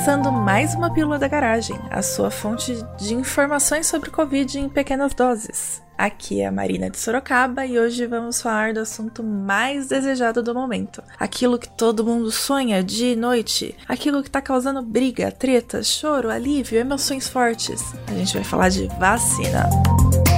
Começando mais uma Pílula da Garagem, a sua fonte de informações sobre Covid em pequenas doses. Aqui é a Marina de Sorocaba e hoje vamos falar do assunto mais desejado do momento. Aquilo que todo mundo sonha dia e noite, aquilo que tá causando briga, treta, choro, alívio, emoções fortes. A gente vai falar de vacina. Para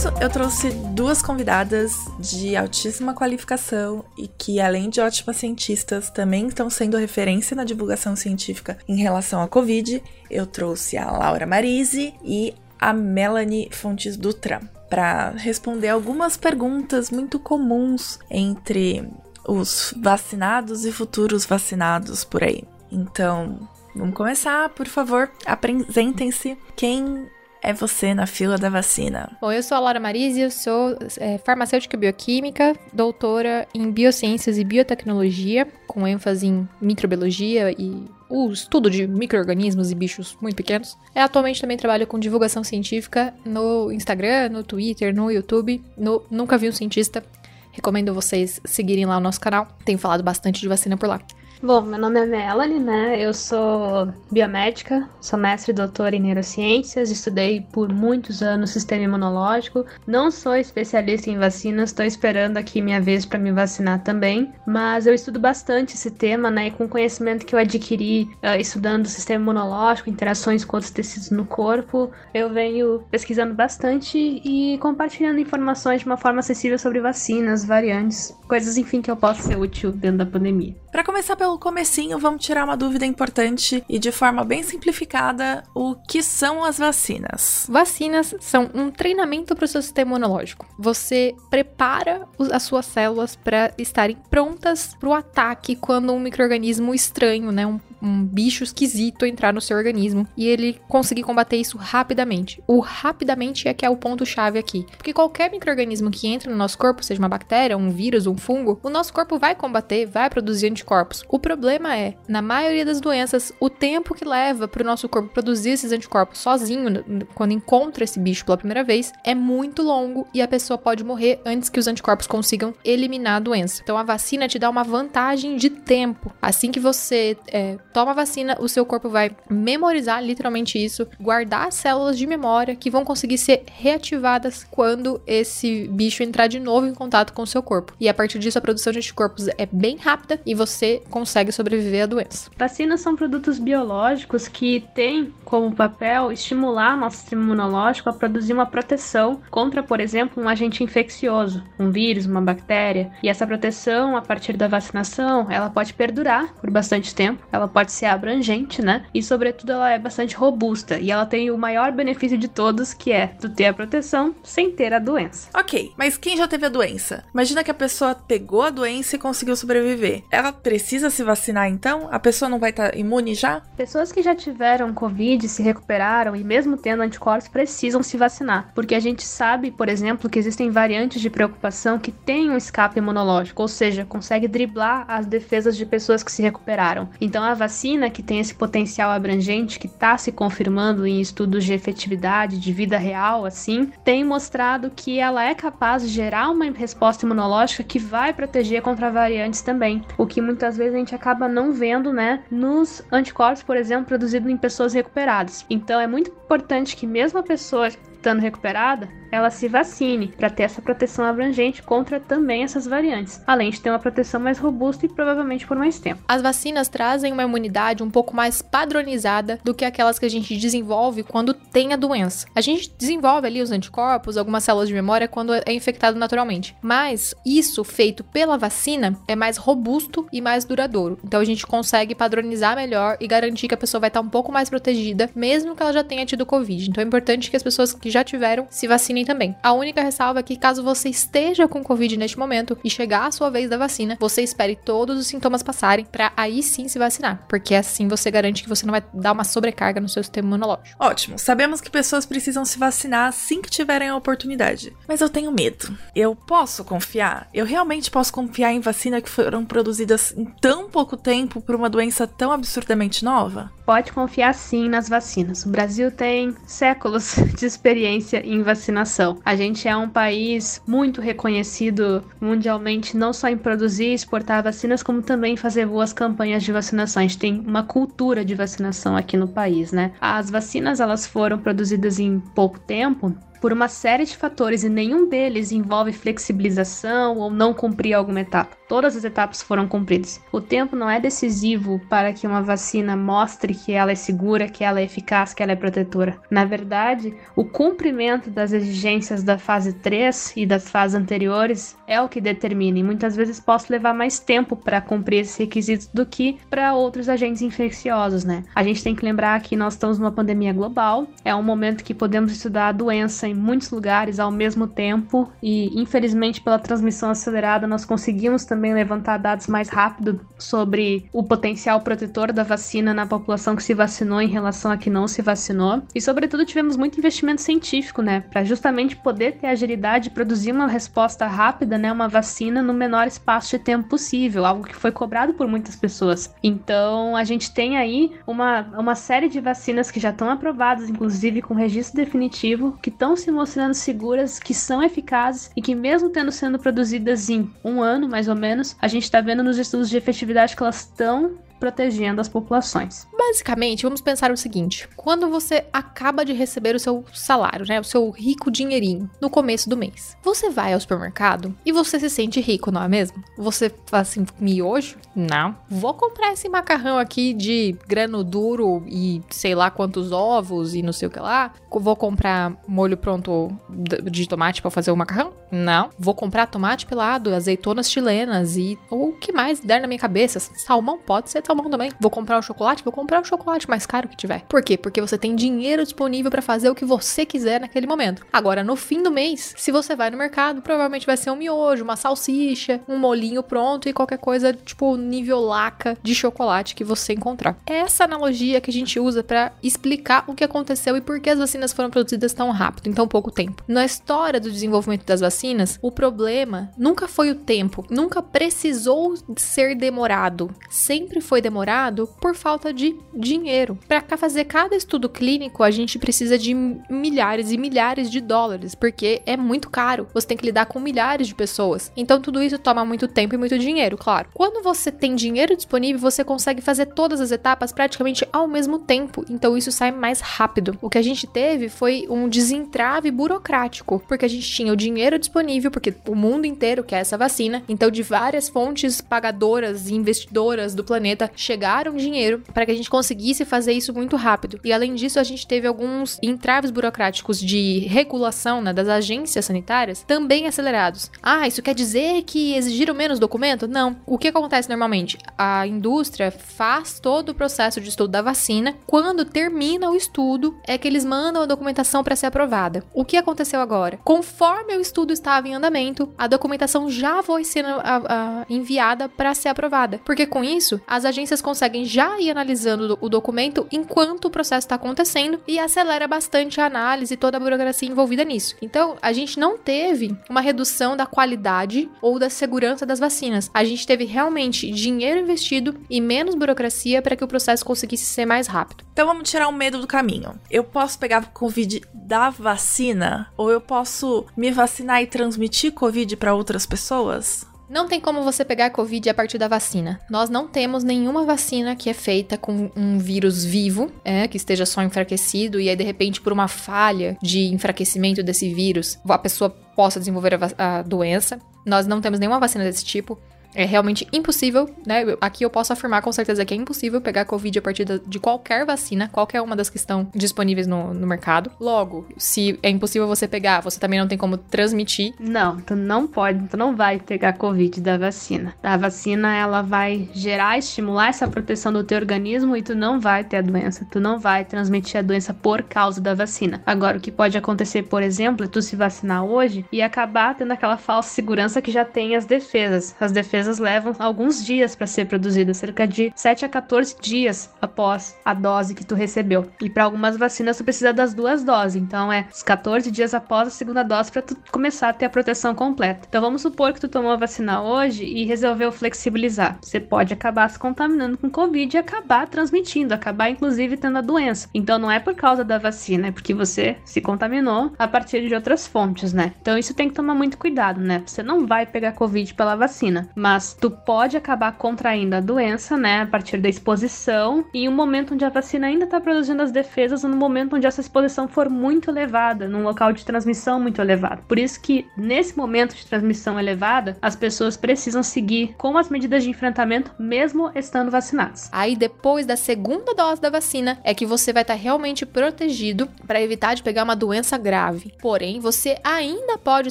isso, eu trouxe duas convidadas de altíssima qualificação e que, além de ótimas cientistas, também estão sendo referência na divulgação científica em relação à Covid. Eu trouxe a Laura Marise e a Melanie Fontes Dutra para responder algumas perguntas muito comuns entre os vacinados e futuros vacinados por aí. Então, vamos começar, por favor, apresentem-se. Quem é você na fila da vacina? Bom, eu sou a Laura Marise, eu sou é, farmacêutica bioquímica, doutora em biociências e biotecnologia, com ênfase em microbiologia e o estudo de micro-organismos e bichos muito pequenos. Eu atualmente também trabalho com divulgação científica no Instagram, no Twitter, no YouTube, no Nunca Vi um Cientista. Recomendo vocês seguirem lá o nosso canal. Tenho falado bastante de vacina por lá. Bom, meu nome é Melanie, né? Eu sou biomédica, sou mestre e doutora em neurociências, estudei por muitos anos sistema imunológico. Não sou especialista em vacinas, estou esperando aqui minha vez para me vacinar também, mas eu estudo bastante esse tema, né? E com o conhecimento que eu adquiri uh, estudando sistema imunológico, interações com outros tecidos no corpo, eu venho pesquisando bastante e compartilhando informações de uma forma acessível sobre vacinas, variantes, coisas, enfim, que eu possa ser útil dentro da pandemia. Para começar pelo comecinho, vamos tirar uma dúvida importante e de forma bem simplificada, o que são as vacinas? Vacinas são um treinamento para o seu sistema imunológico. Você prepara as suas células para estarem prontas para o ataque quando um microorganismo estranho, né, um um bicho esquisito entrar no seu organismo e ele conseguir combater isso rapidamente. O rapidamente é que é o ponto-chave aqui. Porque qualquer microorganismo que entra no nosso corpo, seja uma bactéria, um vírus, um fungo, o nosso corpo vai combater, vai produzir anticorpos. O problema é, na maioria das doenças, o tempo que leva para o nosso corpo produzir esses anticorpos sozinho, quando encontra esse bicho pela primeira vez, é muito longo e a pessoa pode morrer antes que os anticorpos consigam eliminar a doença. Então a vacina te dá uma vantagem de tempo. Assim que você é, toma a vacina, o seu corpo vai memorizar literalmente isso, guardar células de memória que vão conseguir ser reativadas quando esse bicho entrar de novo em contato com o seu corpo. E a partir disso, a produção de anticorpos é bem rápida e você consegue sobreviver à doença. Vacinas são produtos biológicos que têm como papel estimular nosso sistema imunológico a produzir uma proteção contra, por exemplo, um agente infeccioso, um vírus, uma bactéria. E essa proteção, a partir da vacinação, ela pode perdurar por bastante tempo, ela pode ser abrangente, né? E sobretudo ela é bastante robusta e ela tem o maior benefício de todos, que é tu ter a proteção sem ter a doença. Ok, mas quem já teve a doença? Imagina que a pessoa pegou a doença e conseguiu sobreviver. Ela precisa se vacinar então? A pessoa não vai estar tá imune já? Pessoas que já tiveram Covid, se recuperaram e mesmo tendo anticorpos precisam se vacinar, porque a gente sabe, por exemplo, que existem variantes de preocupação que têm um escape imunológico, ou seja, consegue driblar as defesas de pessoas que se recuperaram. Então a vacina, que tem esse potencial abrangente, que está se confirmando em estudos de efetividade, de vida real, assim, tem mostrado que ela é capaz de gerar uma resposta imunológica que vai proteger contra variantes também. O que muitas vezes a gente acaba não vendo, né, nos anticorpos, por exemplo, produzidos em pessoas recuperadas. Então é muito importante que mesmo a pessoa estando recuperada, ela se vacine para ter essa proteção abrangente contra também essas variantes, além de ter uma proteção mais robusta e provavelmente por mais tempo. As vacinas trazem uma imunidade um pouco mais padronizada do que aquelas que a gente desenvolve quando tem a doença. A gente desenvolve ali os anticorpos, algumas células de memória quando é infectado naturalmente, mas isso feito pela vacina é mais robusto e mais duradouro. Então a gente consegue padronizar melhor e garantir que a pessoa vai estar um pouco mais protegida, mesmo que ela já tenha tido Covid. Então é importante que as pessoas que que já tiveram, se vacinem também. A única ressalva é que caso você esteja com Covid neste momento e chegar a sua vez da vacina, você espere todos os sintomas passarem para aí sim se vacinar, porque assim você garante que você não vai dar uma sobrecarga no seu sistema imunológico. Ótimo, sabemos que pessoas precisam se vacinar assim que tiverem a oportunidade, mas eu tenho medo. Eu posso confiar? Eu realmente posso confiar em vacina que foram produzidas em tão pouco tempo por uma doença tão absurdamente nova? Pode confiar sim nas vacinas. O Brasil tem séculos de experiência em vacinação. A gente é um país muito reconhecido mundialmente, não só em produzir e exportar vacinas, como também fazer boas campanhas de vacinação. A gente tem uma cultura de vacinação aqui no país, né? As vacinas elas foram produzidas em pouco tempo, por uma série de fatores e nenhum deles envolve flexibilização ou não cumprir alguma etapa. Todas as etapas foram cumpridas. O tempo não é decisivo para que uma vacina mostre que ela é segura, que ela é eficaz, que ela é protetora. Na verdade, o cumprimento das exigências da fase 3 e das fases anteriores é o que determina, e muitas vezes posso levar mais tempo para cumprir esses requisitos do que para outros agentes infecciosos, né? A gente tem que lembrar que nós estamos numa pandemia global, é um momento que podemos estudar a doença em muitos lugares ao mesmo tempo, e infelizmente pela transmissão acelerada nós conseguimos também levantar dados mais rápido sobre o potencial protetor da vacina na população que se vacinou em relação a que não se vacinou. E, sobretudo, tivemos muito investimento científico, né? Para justamente poder ter agilidade e produzir uma resposta rápida, né? Uma vacina no menor espaço de tempo possível, algo que foi cobrado por muitas pessoas. Então, a gente tem aí uma, uma série de vacinas que já estão aprovadas, inclusive com registro definitivo, que estão se mostrando seguras, que são eficazes e que, mesmo tendo sendo produzidas em um ano, mais ou menos, a gente está vendo nos estudos de efetividade que elas estão protegendo as populações. Basicamente, vamos pensar o seguinte: quando você acaba de receber o seu salário, né, o seu rico dinheirinho no começo do mês, você vai ao supermercado e você se sente rico, não é mesmo? Você fala assim, miojo? Não. Vou comprar esse macarrão aqui de grano duro e sei lá quantos ovos e não sei o que lá. Vou comprar molho pronto de tomate para fazer o macarrão? Não. Vou comprar tomate pelado, azeitonas chilenas e o que mais der na minha cabeça. Salmão pode ser salmão também. Vou comprar o chocolate? Vou comprar o chocolate mais caro que tiver. Por quê? Porque você tem dinheiro disponível para fazer o que você quiser naquele momento. Agora, no fim do mês, se você vai no mercado, provavelmente vai ser um miojo, uma salsicha, um molinho pronto e qualquer coisa, tipo, nível laca de chocolate que você encontrar. Essa analogia que a gente usa para explicar o que aconteceu e por que as vacinas foram produzidas tão rápido, em tão pouco tempo. Na história do desenvolvimento das vacinas, o problema nunca foi o tempo, nunca precisou ser demorado, sempre foi demorado por falta de dinheiro. Para fazer cada estudo clínico, a gente precisa de milhares e milhares de dólares, porque é muito caro. Você tem que lidar com milhares de pessoas. Então tudo isso toma muito tempo e muito dinheiro, claro. Quando você tem dinheiro disponível, você consegue fazer todas as etapas praticamente ao mesmo tempo. Então isso sai mais rápido. O que a gente teve foi um desentrave burocrático, porque a gente tinha o dinheiro disponível, porque o mundo inteiro quer essa vacina. Então de várias fontes pagadoras e investidoras do planeta chegaram dinheiro para que a gente conseguisse fazer isso muito rápido. E além disso, a gente teve alguns entraves burocráticos de regulação né, das agências sanitárias também acelerados. Ah, isso quer dizer que exigiram menos documento? Não. O que acontece normalmente? A indústria faz todo o processo de estudo da vacina. Quando termina o estudo, é que eles mandam a documentação para ser aprovada. O que aconteceu agora? Conforme o estudo estava em andamento, a documentação já foi sendo a, a, enviada para ser aprovada. Porque com isso, as agências agências conseguem já ir analisando o documento enquanto o processo está acontecendo e acelera bastante a análise e toda a burocracia envolvida nisso. Então, a gente não teve uma redução da qualidade ou da segurança das vacinas. A gente teve realmente dinheiro investido e menos burocracia para que o processo conseguisse ser mais rápido. Então vamos tirar o medo do caminho. Eu posso pegar Covid da vacina ou eu posso me vacinar e transmitir Covid para outras pessoas? Não tem como você pegar Covid a partir da vacina. Nós não temos nenhuma vacina que é feita com um vírus vivo, é, que esteja só enfraquecido, e aí, de repente, por uma falha de enfraquecimento desse vírus, a pessoa possa desenvolver a, a doença. Nós não temos nenhuma vacina desse tipo. É realmente impossível, né? Aqui eu posso afirmar com certeza que é impossível pegar Covid a partir de qualquer vacina, qualquer uma das que estão disponíveis no, no mercado. Logo, se é impossível você pegar, você também não tem como transmitir. Não, tu não pode, tu não vai pegar Covid da vacina. A vacina, ela vai gerar, estimular essa proteção do teu organismo e tu não vai ter a doença. Tu não vai transmitir a doença por causa da vacina. Agora, o que pode acontecer, por exemplo, é tu se vacinar hoje e acabar tendo aquela falsa segurança que já tem as defesas. As defesas levam alguns dias para ser produzidas, cerca de 7 a 14 dias após a dose que tu recebeu. E para algumas vacinas tu precisa das duas doses, então é os 14 dias após a segunda dose para tu começar a ter a proteção completa. Então vamos supor que tu tomou a vacina hoje e resolveu flexibilizar. Você pode acabar se contaminando com Covid e acabar transmitindo, acabar inclusive tendo a doença. Então não é por causa da vacina, é porque você se contaminou a partir de outras fontes, né? Então isso tem que tomar muito cuidado, né? Você não vai pegar Covid pela vacina, mas tu pode acabar contraindo a doença, né? A partir da exposição e um momento onde a vacina ainda está produzindo as defesas, no momento onde essa exposição for muito elevada, num local de transmissão muito elevado. Por isso que nesse momento de transmissão elevada, as pessoas precisam seguir com as medidas de enfrentamento, mesmo estando vacinadas. Aí depois da segunda dose da vacina é que você vai estar tá realmente protegido para evitar de pegar uma doença grave. Porém, você ainda pode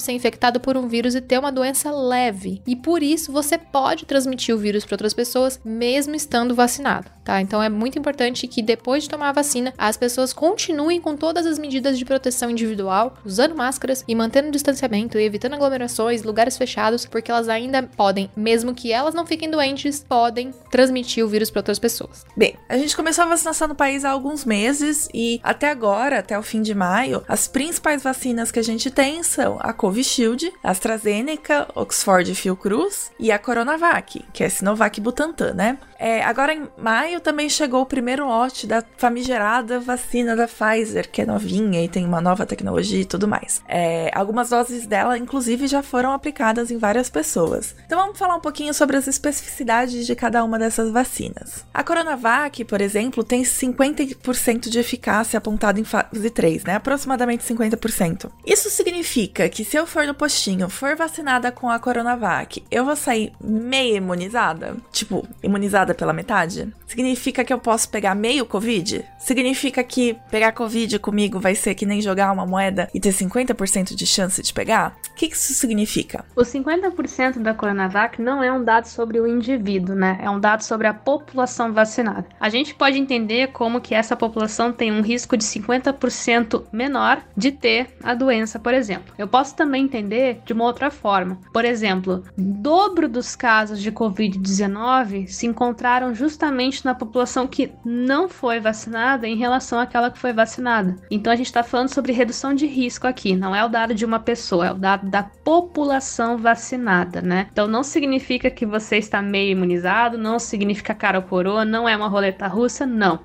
ser infectado por um vírus e ter uma doença leve. E por isso você pode transmitir o vírus para outras pessoas mesmo estando vacinado, tá? Então é muito importante que depois de tomar a vacina, as pessoas continuem com todas as medidas de proteção individual, usando máscaras e mantendo o distanciamento e evitando aglomerações, lugares fechados, porque elas ainda podem, mesmo que elas não fiquem doentes, podem transmitir o vírus para outras pessoas. Bem, a gente começou a vacinação no país há alguns meses e até agora, até o fim de maio, as principais vacinas que a gente tem são a Covishield, a AstraZeneca, Oxford Fiocruz e a Coronavac, que é Sinovac Butantan, né? É, agora em maio também chegou o primeiro lote da famigerada vacina da Pfizer, que é novinha e tem uma nova tecnologia e tudo mais. É, algumas doses dela, inclusive, já foram aplicadas em várias pessoas. Então vamos falar um pouquinho sobre as especificidades de cada uma dessas vacinas. A Coronavac, por exemplo, tem 50% de eficácia apontada em fase 3, né? Aproximadamente 50%. Isso significa que se eu for no postinho, for vacinada com a Coronavac, eu vou sair meio imunizada? Tipo, imunizada pela metade? Significa que eu posso pegar meio Covid? Significa que pegar Covid comigo vai ser que nem jogar uma moeda e ter 50% de chance de pegar? O que isso significa? O 50% da Coronavac não é um dado sobre o indivíduo, né? É um dado sobre a população vacinada. A gente pode entender como que essa população tem um risco de 50% menor de ter a doença, por exemplo. Eu posso também entender de uma outra forma. Por exemplo, dobro dos casos de Covid-19 se encontraram justamente na população que não foi vacinada em relação àquela que foi vacinada. Então a gente está falando sobre redução de risco aqui, não é o dado de uma pessoa, é o dado da população vacinada, né? Então não significa que você está meio imunizado, não significa cara ou coroa, não é uma roleta russa, não.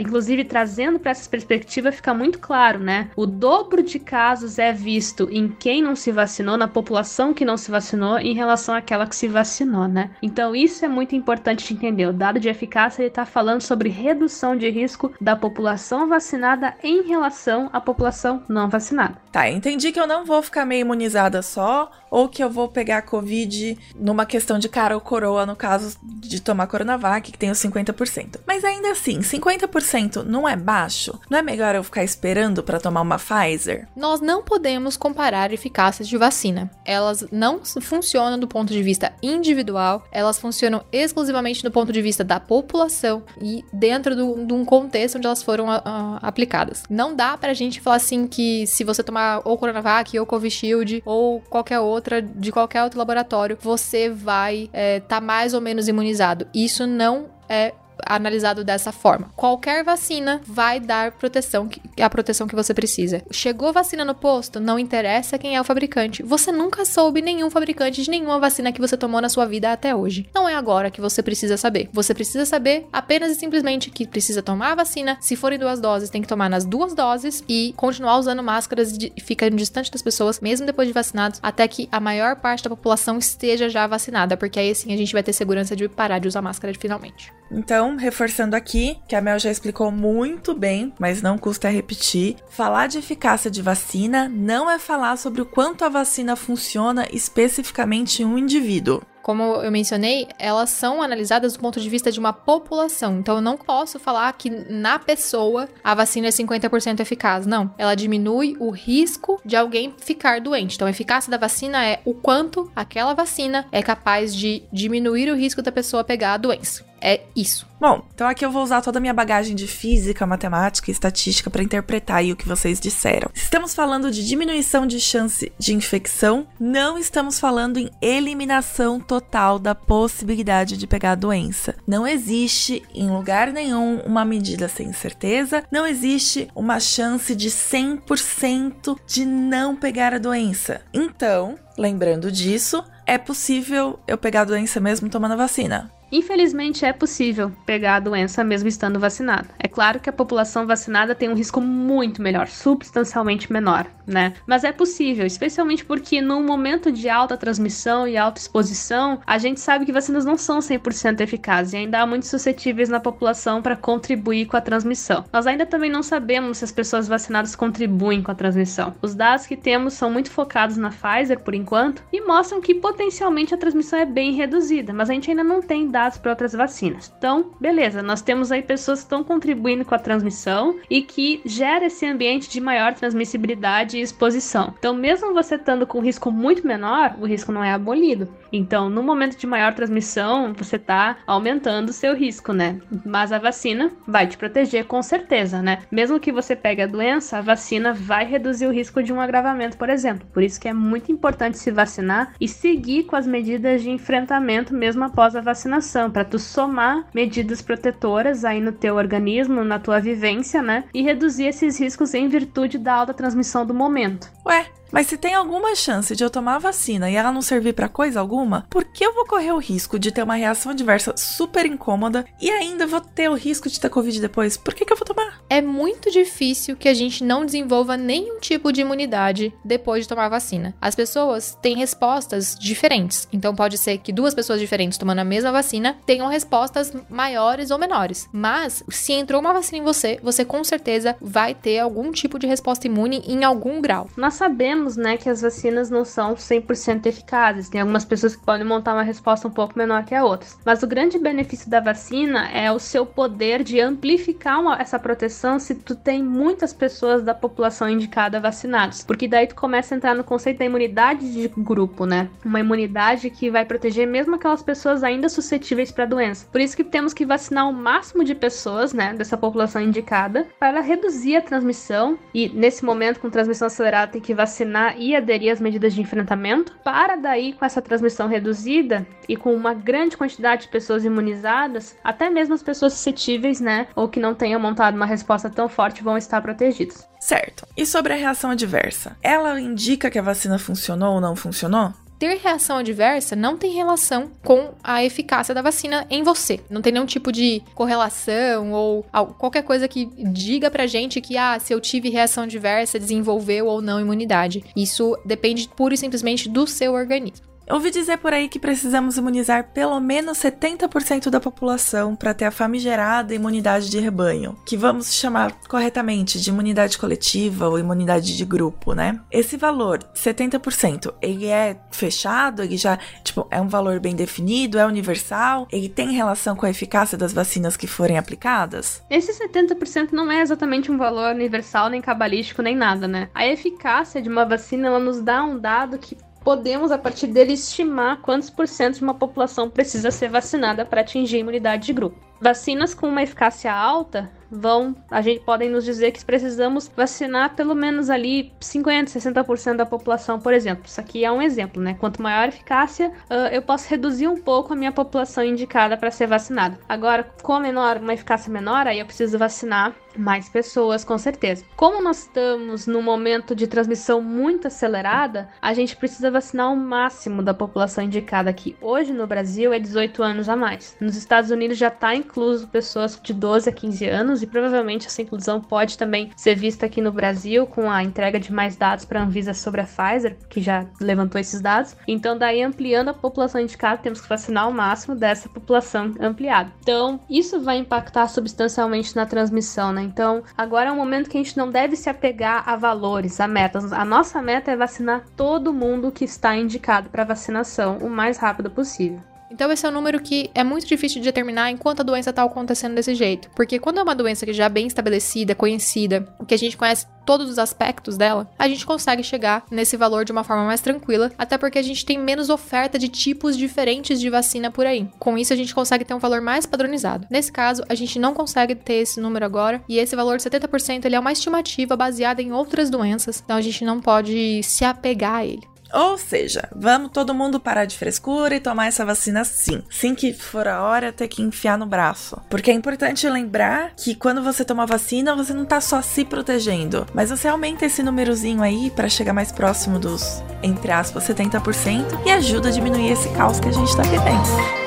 Inclusive trazendo para essa perspectiva fica muito claro, né? O dobro de casos é visto em quem não se vacinou, na população que não se vacinou, em relação àquela que se vacinou, né? Então isso é muito importante de entender. O dado de eficácia ele está falando sobre redução de risco da população vacinada em relação à população não vacinada. Tá, entendi que eu não vou ficar meio imunizada só, ou que eu vou pegar Covid numa questão de cara ou coroa, no caso de tomar Coronavac, que tem os 50%. Mas ainda assim, 50% não é baixo? Não é melhor eu ficar esperando para tomar uma Pfizer? Nós não podemos comparar eficácias de vacina. Elas não funcionam do ponto de vista individual, elas funcionam exclusivamente do ponto de vista da população e dentro de um contexto onde elas foram a, a, aplicadas. Não dá pra gente falar assim que se você tomar ou Coronavac ou Covishield ou qualquer outra de qualquer outro laboratório, você vai estar é, tá mais ou menos imunizado. Isso não é analisado dessa forma. Qualquer vacina vai dar proteção, a proteção que você precisa. Chegou vacina no posto, não interessa quem é o fabricante. Você nunca soube nenhum fabricante de nenhuma vacina que você tomou na sua vida até hoje. Não é agora que você precisa saber. Você precisa saber apenas e simplesmente que precisa tomar a vacina. Se forem duas doses, tem que tomar nas duas doses e continuar usando máscaras e ficar distante das pessoas, mesmo depois de vacinados, até que a maior parte da população esteja já vacinada, porque aí sim a gente vai ter segurança de parar de usar máscara finalmente. Então, reforçando aqui, que a Mel já explicou muito bem, mas não custa repetir, falar de eficácia de vacina não é falar sobre o quanto a vacina funciona especificamente em um indivíduo. como eu mencionei, elas são analisadas do ponto de vista de uma população. Então eu não posso falar que na pessoa a vacina é 50% eficaz. Não. Ela diminui o risco de alguém ficar doente. Então a eficácia da vacina é o quanto aquela vacina é capaz de diminuir o risco da pessoa pegar a doença. É isso. Bom, então aqui eu vou usar toda a minha bagagem de física, matemática e estatística para interpretar o que vocês disseram. Estamos falando de diminuição de chance de infecção, não estamos falando em eliminação total da possibilidade de pegar a doença. Não existe em lugar nenhum uma medida sem certeza, não existe uma chance de 100% de não pegar a doença. Então, lembrando disso, é possível eu pegar a doença mesmo tomando a vacina. Infelizmente, é possível pegar a doença mesmo estando vacinado. É claro que a população vacinada tem um risco muito melhor, substancialmente menor, né? Mas é possível, especialmente porque num momento de alta transmissão e alta exposição, a gente sabe que vacinas não são 100% eficazes e ainda há muitos suscetíveis na população para contribuir com a transmissão. Nós ainda também não sabemos se as pessoas vacinadas contribuem com a transmissão. Os dados que temos são muito focados na Pfizer por enquanto e mostram que potencialmente a transmissão é bem reduzida, mas a gente ainda não tem dados para outras vacinas. Então, beleza, nós temos aí pessoas que estão contribuindo com a transmissão e que gera esse ambiente de maior transmissibilidade e exposição. Então, mesmo você estando com risco muito menor, o risco não é abolido. Então, no momento de maior transmissão, você está aumentando o seu risco, né? Mas a vacina vai te proteger com certeza, né? Mesmo que você pegue a doença, a vacina vai reduzir o risco de um agravamento, por exemplo. Por isso que é muito importante se vacinar e seguir com as medidas de enfrentamento mesmo após a vacinação para tu somar medidas protetoras aí no teu organismo, na tua vivência, né? E reduzir esses riscos em virtude da alta transmissão do momento. Ué, mas se tem alguma chance de eu tomar a vacina e ela não servir para coisa alguma, por que eu vou correr o risco de ter uma reação adversa super incômoda e ainda vou ter o risco de ter Covid depois? Por que, que eu vou tomar? É muito difícil que a gente não desenvolva nenhum tipo de imunidade depois de tomar a vacina. As pessoas têm respostas diferentes. Então pode ser que duas pessoas diferentes tomando a mesma vacina tenham respostas maiores ou menores. Mas se entrou uma vacina em você, você com certeza vai ter algum tipo de resposta imune em algum grau. Nós sabemos sabemos, né, que as vacinas não são 100% eficazes. Tem algumas pessoas que podem montar uma resposta um pouco menor que a outras. Mas o grande benefício da vacina é o seu poder de amplificar uma, essa proteção se tu tem muitas pessoas da população indicada vacinadas. Porque daí tu começa a entrar no conceito da imunidade de grupo, né? Uma imunidade que vai proteger mesmo aquelas pessoas ainda suscetíveis para a doença. Por isso que temos que vacinar o máximo de pessoas, né, dessa população indicada para reduzir a transmissão e nesse momento com transmissão acelerada tem que vacinar vacinar e aderir às medidas de enfrentamento, para daí, com essa transmissão reduzida e com uma grande quantidade de pessoas imunizadas, até mesmo as pessoas suscetíveis, né, ou que não tenham montado uma resposta tão forte, vão estar protegidas. Certo. E sobre a reação adversa? Ela indica que a vacina funcionou ou não funcionou? Ter reação adversa não tem relação com a eficácia da vacina em você. Não tem nenhum tipo de correlação ou qualquer coisa que diga pra gente que, ah, se eu tive reação adversa, desenvolveu ou não imunidade. Isso depende pura e simplesmente do seu organismo. Ouvi dizer por aí que precisamos imunizar pelo menos 70% da população para ter a famigerada imunidade de rebanho, que vamos chamar corretamente de imunidade coletiva ou imunidade de grupo, né? Esse valor, 70%, ele é fechado, ele já, tipo, é um valor bem definido, é universal, ele tem relação com a eficácia das vacinas que forem aplicadas? Esse 70% não é exatamente um valor universal, nem cabalístico, nem nada, né? A eficácia de uma vacina, ela nos dá um dado que podemos, a partir dele, estimar quantos por cento de uma população precisa ser vacinada para atingir a imunidade de grupo. Vacinas com uma eficácia alta vão, a gente podem nos dizer que precisamos vacinar pelo menos ali 50, 60% da população, por exemplo. Isso aqui é um exemplo, né? Quanto maior a eficácia, uh, eu posso reduzir um pouco a minha população indicada para ser vacinada. Agora, com menor, uma eficácia menor, aí eu preciso vacinar mais pessoas, com certeza. Como nós estamos num momento de transmissão muito acelerada, a gente precisa vacinar o máximo da população indicada aqui. Hoje no Brasil é 18 anos a mais. Nos Estados Unidos já está incluso pessoas de 12 a 15 anos e provavelmente essa inclusão pode também ser vista aqui no Brasil com a entrega de mais dados para a Anvisa sobre a Pfizer, que já levantou esses dados. Então, daí ampliando a população indicada, temos que vacinar o máximo dessa população ampliada. Então, isso vai impactar substancialmente na transmissão, né? Então, agora é um momento que a gente não deve se apegar a valores, a metas. A nossa meta é vacinar todo mundo que está indicado para vacinação o mais rápido possível. Então esse é um número que é muito difícil de determinar enquanto a doença está acontecendo desse jeito. Porque quando é uma doença que já é bem estabelecida, conhecida, que a gente conhece todos os aspectos dela, a gente consegue chegar nesse valor de uma forma mais tranquila, até porque a gente tem menos oferta de tipos diferentes de vacina por aí. Com isso, a gente consegue ter um valor mais padronizado. Nesse caso, a gente não consegue ter esse número agora, e esse valor de 70% ele é uma estimativa baseada em outras doenças, então a gente não pode se apegar a ele. Ou seja, vamos todo mundo parar de frescura e tomar essa vacina sim. Sim que for a hora, ter que enfiar no braço. Porque é importante lembrar que quando você toma vacina, você não tá só se protegendo, mas você aumenta esse númerozinho aí para chegar mais próximo dos, entre aspas, 70% e ajuda a diminuir esse caos que a gente tá vivendo.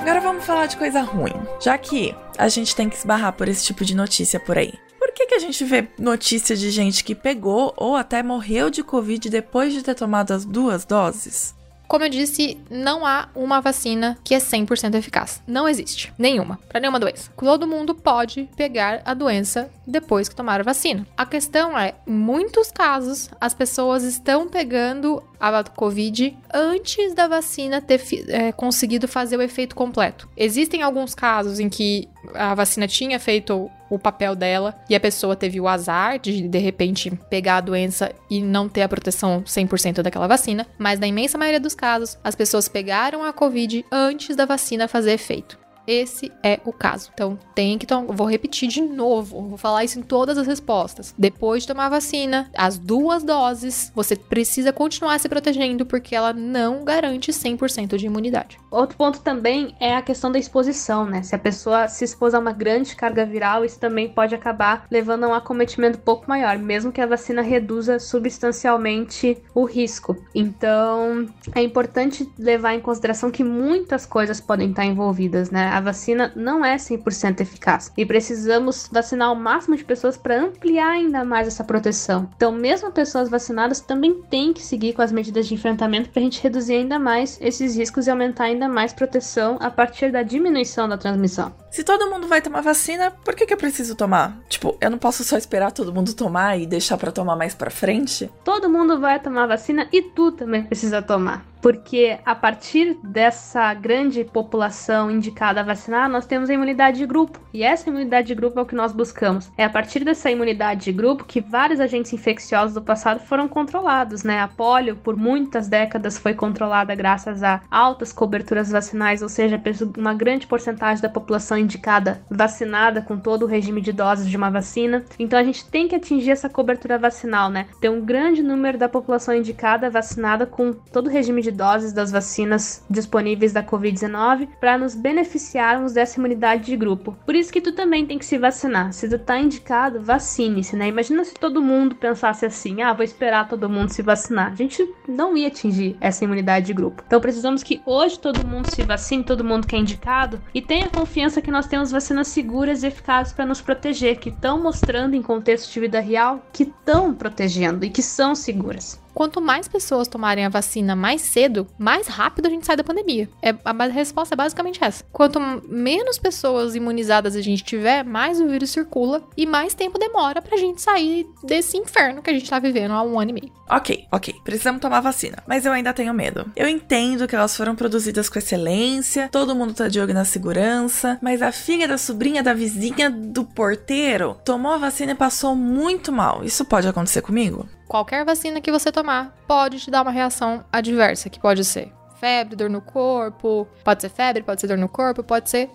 Agora vamos falar de coisa ruim, já que a gente tem que esbarrar por esse tipo de notícia por aí. Por que, que a gente vê notícia de gente que pegou ou até morreu de Covid depois de ter tomado as duas doses? Como eu disse, não há uma vacina que é 100% eficaz. Não existe. Nenhuma. Para nenhuma doença. Todo mundo pode pegar a doença depois que tomar a vacina. A questão é, em muitos casos, as pessoas estão pegando a Covid antes da vacina ter é, conseguido fazer o efeito completo. Existem alguns casos em que a vacina tinha feito o papel dela e a pessoa teve o azar de de repente pegar a doença e não ter a proteção 100% daquela vacina, mas na imensa maioria dos casos, as pessoas pegaram a Covid antes da vacina fazer efeito. Esse é o caso. Então, tem que tomar. Vou repetir de novo. Vou falar isso em todas as respostas. Depois de tomar a vacina, as duas doses, você precisa continuar se protegendo porque ela não garante 100% de imunidade. Outro ponto também é a questão da exposição, né? Se a pessoa se expôs a uma grande carga viral, isso também pode acabar levando a um acometimento pouco maior, mesmo que a vacina reduza substancialmente o risco. Então, é importante levar em consideração que muitas coisas podem estar envolvidas, né? A vacina não é 100% eficaz e precisamos vacinar o máximo de pessoas para ampliar ainda mais essa proteção. Então, mesmo pessoas vacinadas também têm que seguir com as medidas de enfrentamento para a gente reduzir ainda mais esses riscos e aumentar ainda mais proteção a partir da diminuição da transmissão. Se todo mundo vai tomar vacina, por que, que eu preciso tomar? Tipo, eu não posso só esperar todo mundo tomar e deixar para tomar mais para frente? Todo mundo vai tomar vacina e tu também precisa tomar porque a partir dessa grande população indicada a vacinar, nós temos a imunidade de grupo. E essa imunidade de grupo é o que nós buscamos. É a partir dessa imunidade de grupo que vários agentes infecciosos do passado foram controlados, né? A polio, por muitas décadas, foi controlada graças a altas coberturas vacinais, ou seja, uma grande porcentagem da população indicada vacinada com todo o regime de doses de uma vacina. Então a gente tem que atingir essa cobertura vacinal, né? Ter um grande número da população indicada vacinada com todo o regime de de doses das vacinas disponíveis da Covid-19 para nos beneficiarmos dessa imunidade de grupo. Por isso que tu também tem que se vacinar. Se tu tá indicado, vacine-se, né? Imagina se todo mundo pensasse assim: ah, vou esperar todo mundo se vacinar. A gente não ia atingir essa imunidade de grupo. Então precisamos que hoje todo mundo se vacine, todo mundo que é indicado, e tenha confiança que nós temos vacinas seguras e eficazes para nos proteger, que estão mostrando em contexto de vida real que estão protegendo e que são seguras quanto mais pessoas tomarem a vacina mais cedo, mais rápido a gente sai da pandemia. É, a resposta é basicamente essa. Quanto menos pessoas imunizadas a gente tiver, mais o vírus circula e mais tempo demora pra gente sair desse inferno que a gente tá vivendo há um ano e meio. Ok, ok, precisamos tomar vacina, mas eu ainda tenho medo. Eu entendo que elas foram produzidas com excelência, todo mundo tá de olho na segurança, mas a filha da sobrinha da vizinha do porteiro tomou a vacina e passou muito mal. Isso pode acontecer comigo? Qualquer vacina que você tomar pode te dar uma reação adversa, que pode ser febre, dor no corpo, pode ser febre, pode ser dor no corpo, pode ser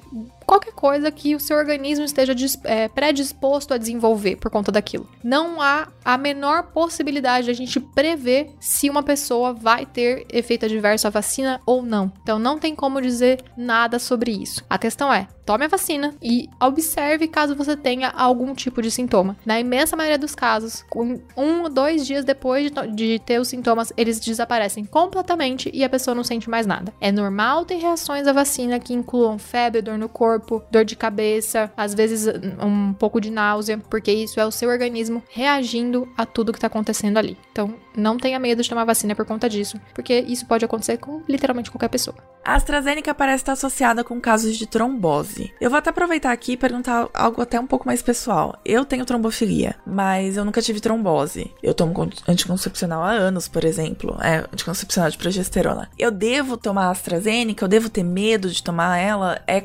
qualquer coisa que o seu organismo esteja é, predisposto a desenvolver por conta daquilo. Não há a menor possibilidade de a gente prever se uma pessoa vai ter efeito adverso à vacina ou não. Então não tem como dizer nada sobre isso. A questão é, tome a vacina e observe caso você tenha algum tipo de sintoma. Na imensa maioria dos casos, um ou dois dias depois de, de, ter os sintomas, eles desaparecem completamente e a pessoa não sente mais nada. É normal ter reações à vacina que incluam febre, dor no corpo, dor de cabeça, às vezes um pouco de náusea, porque isso é o seu organismo reagindo a tudo que está acontecendo ali. Então, não tenha medo de tomar vacina por conta disso, porque isso pode acontecer com literalmente qualquer pessoa. A AstraZeneca parece estar associada com casos de trombose. Eu vou até aproveitar aqui e perguntar algo até um pouco mais pessoal. Eu tenho trombofilia, mas eu nunca tive trombose. Eu tomo anticoncepcional há anos, por exemplo. É, anticoncepcional de progesterona. Eu devo tomar AstraZeneca? Eu devo ter medo de tomar ela? É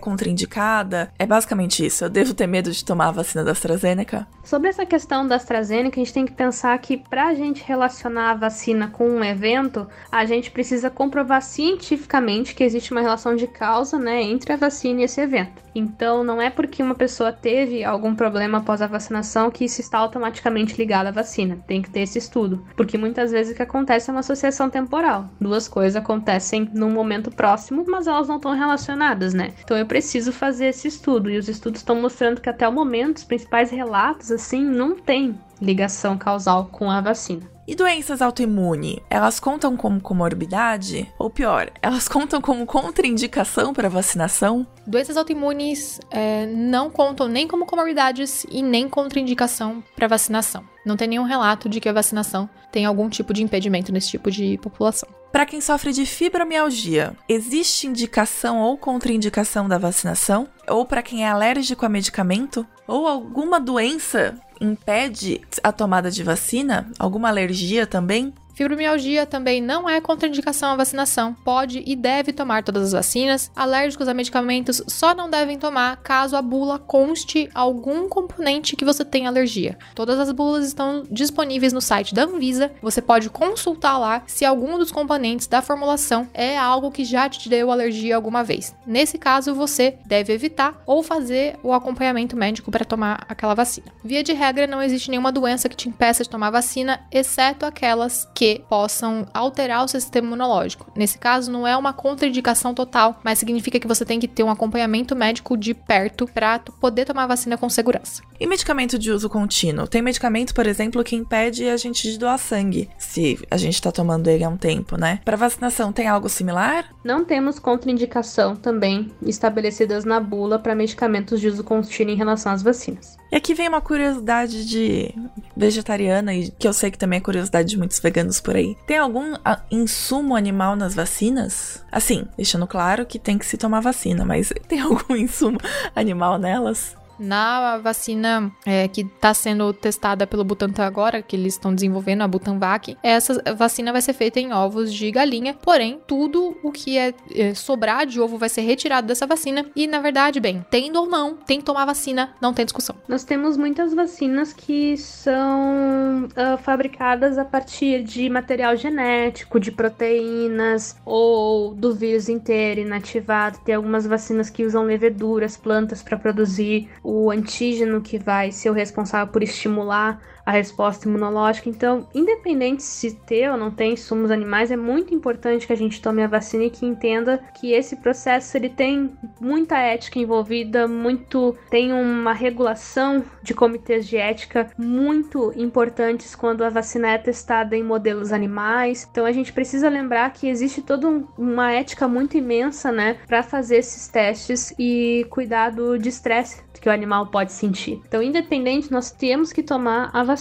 É basicamente isso. Eu devo ter medo de tomar a vacina da AstraZeneca? Sobre essa questão da AstraZeneca, a gente tem que pensar que pra gente relacionar a vacina com um evento, a gente precisa comprovar cientificamente que existe uma relação de causa, né, entre a vacina e esse evento. Então, não é porque uma pessoa teve algum problema após a vacinação que isso está automaticamente ligado à vacina. Tem que ter esse estudo, porque muitas vezes o que acontece é uma associação temporal. Duas coisas acontecem num momento próximo, mas elas não estão relacionadas, né? Então, eu preciso fazer esse estudo e os estudos estão mostrando que até o momento os principais relatos assim não tem ligação causal com a vacina. E doenças autoimunes, elas contam como comorbidade? Ou pior, elas contam como contraindicação para vacinação? Doenças autoimunes é, não contam nem como comorbidades e nem contraindicação para vacinação. Não tem nenhum relato de que a vacinação tem algum tipo de impedimento nesse tipo de população. Para quem sofre de fibromialgia, existe indicação ou contraindicação da vacinação? Ou para quem é alérgico a medicamento? Ou alguma doença impede a tomada de vacina? Alguma alergia também? Fibromialgia também não é contraindicação à vacinação. Pode e deve tomar todas as vacinas. Alérgicos a medicamentos só não devem tomar caso a bula conste algum componente que você tem alergia. Todas as bulas estão disponíveis no site da Anvisa. Você pode consultar lá se algum dos componentes da formulação é algo que já te deu alergia alguma vez. Nesse caso, você deve evitar ou fazer o acompanhamento médico para tomar aquela vacina. Via de regra, não existe nenhuma doença que te impeça de tomar vacina, exceto aquelas que possam alterar o seu sistema imunológico. Nesse caso, não é uma contraindicação total, mas significa que você tem que ter um acompanhamento médico de perto para poder tomar a vacina com segurança. E medicamento de uso contínuo? Tem medicamento, por exemplo, que impede a gente de doar sangue, se a gente está tomando ele há um tempo, né? Para vacinação, tem algo similar? Não temos contraindicação também estabelecidas na bula para medicamentos de uso contínuo em relação às vacinas. E aqui vem uma curiosidade de vegetariana e que eu sei que também é curiosidade de muitos veganos por aí. Tem algum ah, insumo animal nas vacinas? Assim, deixando claro que tem que se tomar vacina, mas tem algum insumo animal nelas? Na vacina é, que está sendo testada pelo Butantan agora, que eles estão desenvolvendo, a Butanvac, essa vacina vai ser feita em ovos de galinha, porém, tudo o que é, é, sobrar de ovo vai ser retirado dessa vacina e, na verdade, bem, tendo ou não, tem que tomar vacina, não tem discussão. Nós temos muitas vacinas que são uh, fabricadas a partir de material genético, de proteínas ou do vírus inteiro inativado. Tem algumas vacinas que usam leveduras, plantas para produzir o antígeno que vai ser o responsável por estimular a resposta imunológica. Então, independente se ter ou não tem insumos animais, é muito importante que a gente tome a vacina e que entenda que esse processo ele tem muita ética envolvida, muito tem uma regulação de comitês de ética muito importantes quando a vacina é testada em modelos animais. Então, a gente precisa lembrar que existe toda um, uma ética muito imensa, né, para fazer esses testes e cuidado de estresse que o animal pode sentir. Então, independente, nós temos que tomar a vacina.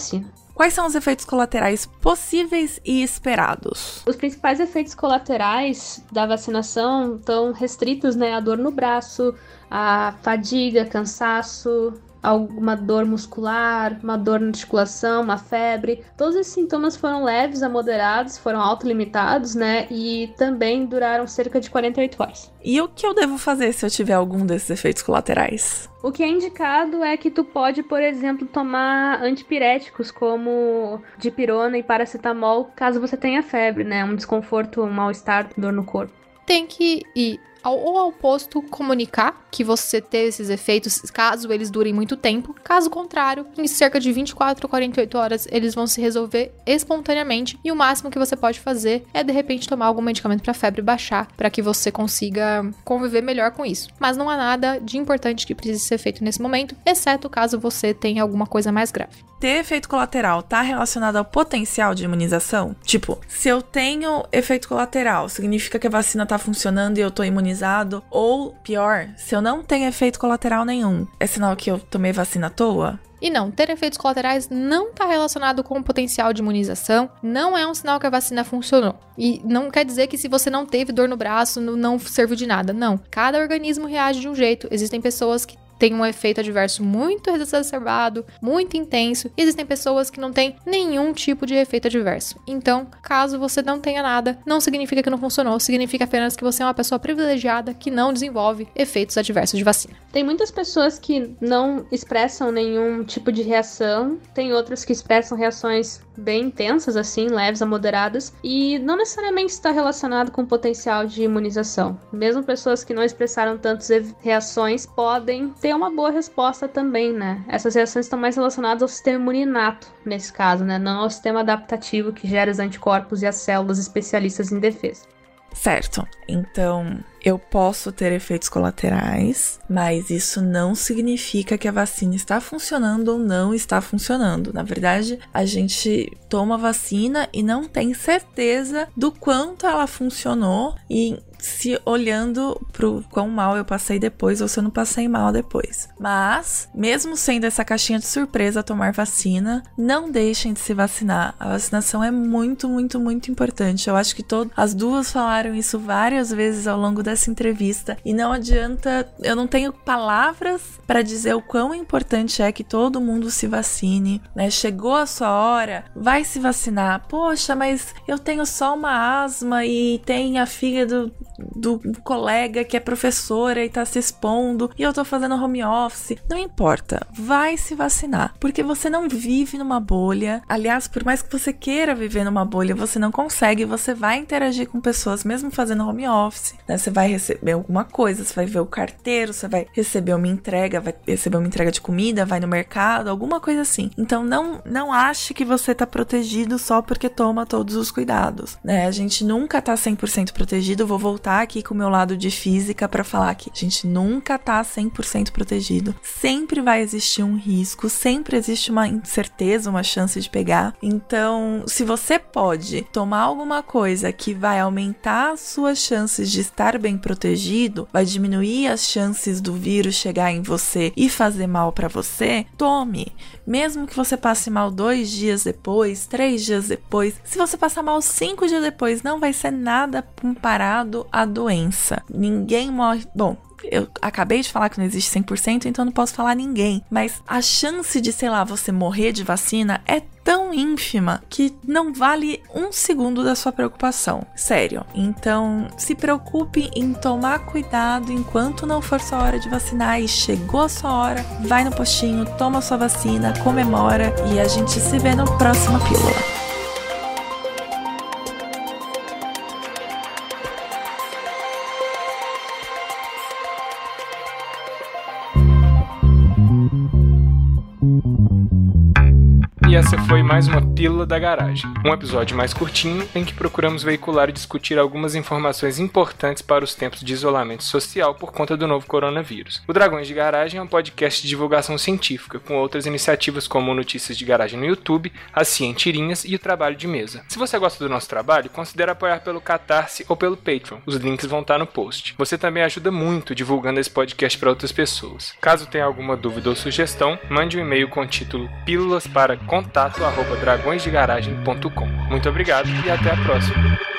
Quais são os efeitos colaterais possíveis e esperados? Os principais efeitos colaterais da vacinação estão restritos né, à dor no braço, à fadiga, cansaço, alguma dor muscular, uma dor na articulação, uma febre. Todos esses sintomas foram leves a moderados, foram autolimitados, né? E também duraram cerca de 48 horas. E o que eu devo fazer se eu tiver algum desses efeitos colaterais? O que é indicado é que tu pode, por exemplo, tomar antipiréticos como dipirona e paracetamol, caso você tenha febre, né? Um desconforto, um mal-estar, dor no corpo tem que ir ou ao posto comunicar que você teve esses efeitos, caso eles durem muito tempo. Caso contrário, em cerca de 24 a 48 horas, eles vão se resolver espontaneamente e o máximo que você pode fazer é de repente tomar algum medicamento para febre baixar, para que você consiga conviver melhor com isso. Mas não há nada de importante que precise ser feito nesse momento, exceto caso você tenha alguma coisa mais grave. Ter efeito colateral tá relacionado ao potencial de imunização? Tipo, se eu tenho efeito colateral, significa que a vacina tá funcionando e eu tô imunizado? Ou, pior, se eu não tenho efeito colateral nenhum, é sinal que eu tomei vacina à toa? E não, ter efeitos colaterais não está relacionado com o potencial de imunização, não é um sinal que a vacina funcionou. E não quer dizer que se você não teve dor no braço, não serviu de nada. Não. Cada organismo reage de um jeito. Existem pessoas que tem um efeito adverso muito exacerbado, muito intenso. Existem pessoas que não têm nenhum tipo de efeito adverso. Então, caso você não tenha nada, não significa que não funcionou, significa apenas que você é uma pessoa privilegiada que não desenvolve efeitos adversos de vacina. Tem muitas pessoas que não expressam nenhum tipo de reação, tem outras que expressam reações bem intensas, assim, leves a moderadas, e não necessariamente está relacionado com o potencial de imunização. Mesmo pessoas que não expressaram tantas reações podem ter uma boa resposta também, né? Essas reações estão mais relacionadas ao sistema imuninato, nesse caso, né? Não ao sistema adaptativo que gera os anticorpos e as células especialistas em defesa. Certo. Então, eu posso ter efeitos colaterais, mas isso não significa que a vacina está funcionando ou não está funcionando. Na verdade, a gente toma vacina e não tem certeza do quanto ela funcionou e se olhando pro quão mal eu passei depois ou se eu não passei mal depois. Mas, mesmo sendo essa caixinha de surpresa tomar vacina, não deixem de se vacinar. A vacinação é muito, muito, muito importante. Eu acho que as duas falaram isso várias vezes ao longo dessa entrevista e não adianta, eu não tenho palavras para dizer o quão importante é que todo mundo se vacine, né? Chegou a sua hora, vai se vacinar. Poxa, mas eu tenho só uma asma e tem a fígado do, colega que é professora e tá se expondo e eu tô fazendo home office. Não importa, vai se vacinar, porque você não vive numa bolha. Aliás, por mais que você queira viver numa bolha, você não consegue, você vai interagir com pessoas mesmo fazendo home office, né? Você vai receber alguma coisa, você vai ver o carteiro, você vai receber uma entrega, vai receber uma entrega de comida, vai no mercado, alguma coisa assim. Então não não ache que você tá protegido só porque toma todos os cuidados, né? A gente nunca tá 100% protegido, vou voltar voltar aqui com o meu lado de física para falar que a gente nunca tá 100% protegido. Sempre vai existir um risco, sempre existe uma incerteza, uma chance de pegar. Então, se você pode tomar alguma coisa que vai aumentar as suas chances de estar bem protegido, vai diminuir as chances do vírus chegar em você e fazer mal para você, tome. Mesmo que você passe mal dois dias depois, três dias depois, se você passar mal cinco dias depois, não vai ser nada comparado a doença. Ninguém morre. Bom, eu acabei de falar que não existe 100%, então não posso falar ninguém. Mas a chance de, sei lá, você morrer de vacina é tão ínfima que não vale um segundo da sua preocupação. Sério. Então, se preocupe em tomar cuidado enquanto não for sua hora de vacinar e chegou a sua hora, vai no postinho, toma sua vacina, comemora e a gente se vê no próximo pílula. Mais uma Pílula da Garagem, um episódio mais curtinho em que procuramos veicular e discutir algumas informações importantes para os tempos de isolamento social por conta do novo coronavírus. O Dragões de Garagem é um podcast de divulgação científica, com outras iniciativas como notícias de garagem no YouTube, as cientirinhas e o trabalho de mesa. Se você gosta do nosso trabalho, considere apoiar pelo Catarse ou pelo Patreon. Os links vão estar no post. Você também ajuda muito divulgando esse podcast para outras pessoas. Caso tenha alguma dúvida ou sugestão, mande um e-mail com o título Pílulas para contato dragõesdegaragem.com. Muito obrigado e até a próxima.